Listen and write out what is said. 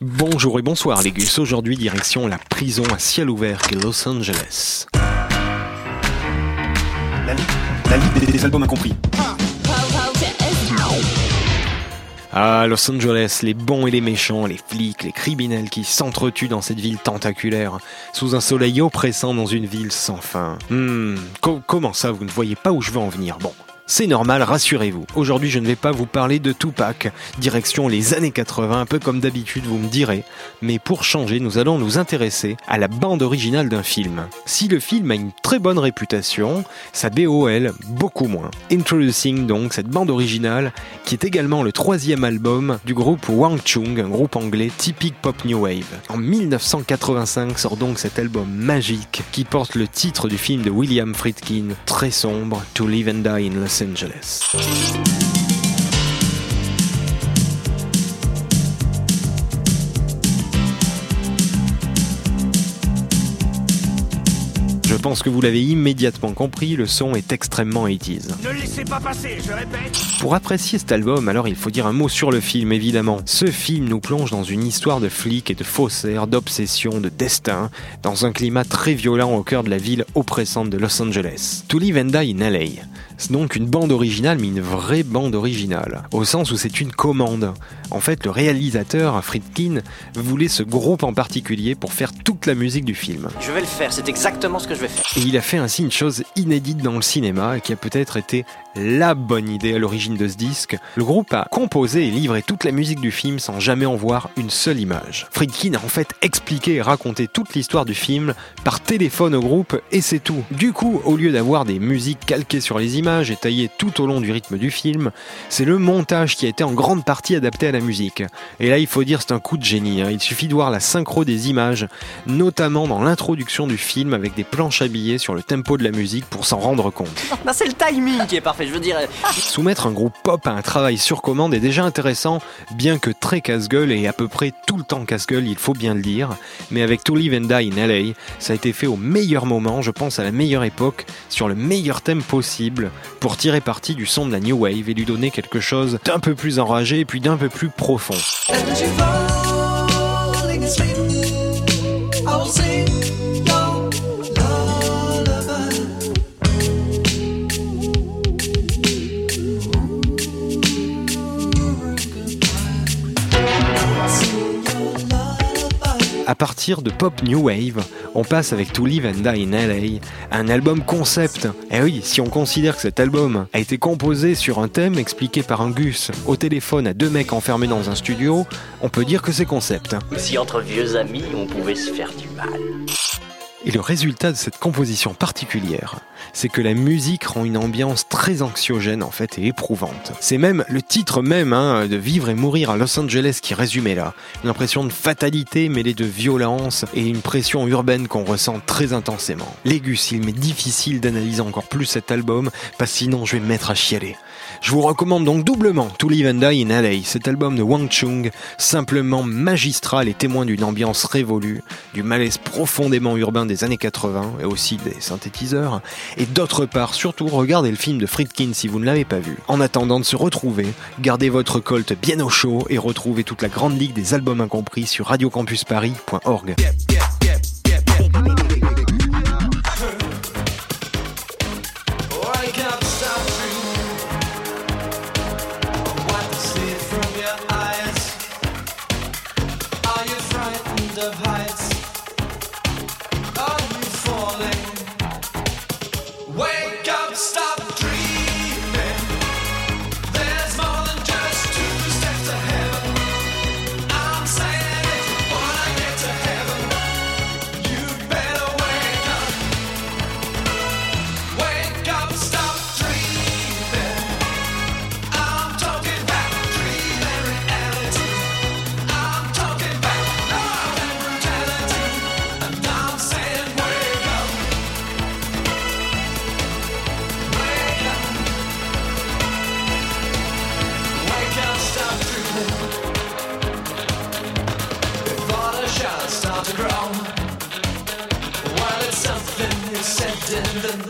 Bonjour et bonsoir les gus, aujourd'hui direction la prison à ciel ouvert qu'est Los Angeles. La Ligue des, des albums incompris. Ah, Los Angeles, les bons et les méchants, les flics, les criminels qui s'entretuent dans cette ville tentaculaire, sous un soleil oppressant dans une ville sans fin. Hmm, co- comment ça, vous ne voyez pas où je veux en venir? Bon. C'est normal, rassurez-vous. Aujourd'hui, je ne vais pas vous parler de Tupac, direction les années 80, un peu comme d'habitude, vous me direz. Mais pour changer, nous allons nous intéresser à la bande originale d'un film. Si le film a une très bonne réputation, sa BOL, beaucoup moins. Introducing donc cette bande originale, qui est également le troisième album du groupe Wang Chung, un groupe anglais typique pop new wave. En 1985 sort donc cet album magique qui porte le titre du film de William Friedkin, très sombre, To Live and Die in Los Angeles. Je pense que vous l'avez immédiatement compris, le son est extrêmement 80s. Ne laissez pas passer, je répète. Pour apprécier cet album, alors il faut dire un mot sur le film, évidemment. Ce film nous plonge dans une histoire de flics et de faussaires, d'obsession, de destin, dans un climat très violent au cœur de la ville oppressante de Los Angeles. To Live and Die in LA. C'est donc une bande originale, mais une vraie bande originale, au sens où c'est une commande. En fait, le réalisateur, Friedkin, voulait ce groupe en particulier pour faire toute la musique du film. Je vais le faire, c'est exactement ce que je vais faire. Et il a fait ainsi une chose inédite dans le cinéma qui a peut-être été la bonne idée à l'origine de ce disque. Le groupe a composé et livré toute la musique du film sans jamais en voir une seule image. Friedkin a en fait expliqué et raconté toute l'histoire du film par téléphone au groupe et c'est tout. Du coup, au lieu d'avoir des musiques calquées sur les images et taillées tout au long du rythme du film, c'est le montage qui a été en grande partie adapté à la musique. Et là, il faut dire c'est un coup de génie. hein. Il suffit de voir la synchro des images, notamment dans l'introduction du film avec des planches habillées sur le tempo de la musique pour s'en rendre compte. C'est le timing qui est parfait, je veux dire. Soumettre un groupe pop à un travail sur commande est déjà intéressant, bien que très casse-gueule et à peu près tout le temps casse-gueule, il faut bien le dire. Mais avec To Live and Die in LA, ça a été fait au meilleur moment, je pense à la meilleure époque, sur le meilleur thème possible, pour tirer parti du son de la New Wave et lui donner quelque chose d'un peu plus enragé et puis d'un peu plus profond. À partir de Pop New Wave, on passe avec To Live and Die in LA, un album concept. Et oui, si on considère que cet album a été composé sur un thème expliqué par un gus au téléphone à deux mecs enfermés dans un studio, on peut dire que c'est concept. Si entre vieux amis, on pouvait se faire du mal. Et le résultat de cette composition particulière, c'est que la musique rend une ambiance très anxiogène en fait et éprouvante. C'est même le titre même hein, de Vivre et mourir à Los Angeles qui résumait là. Une impression de fatalité mêlée de violence et une pression urbaine qu'on ressent très intensément. Légus, il m'est difficile d'analyser encore plus cet album parce que sinon je vais me mettre à chialer. Je vous recommande donc doublement To Live and Die in LA, cet album de Wang Chung, simplement magistral et témoin d'une ambiance révolue, du malaise profondément urbain des années 80 et aussi des synthétiseurs. Et d'autre part, surtout, regardez le film de Friedkin si vous ne l'avez pas vu. En attendant de se retrouver, gardez votre colt bien au chaud et retrouvez toute la grande ligue des albums incompris sur radiocampusparis.org. in the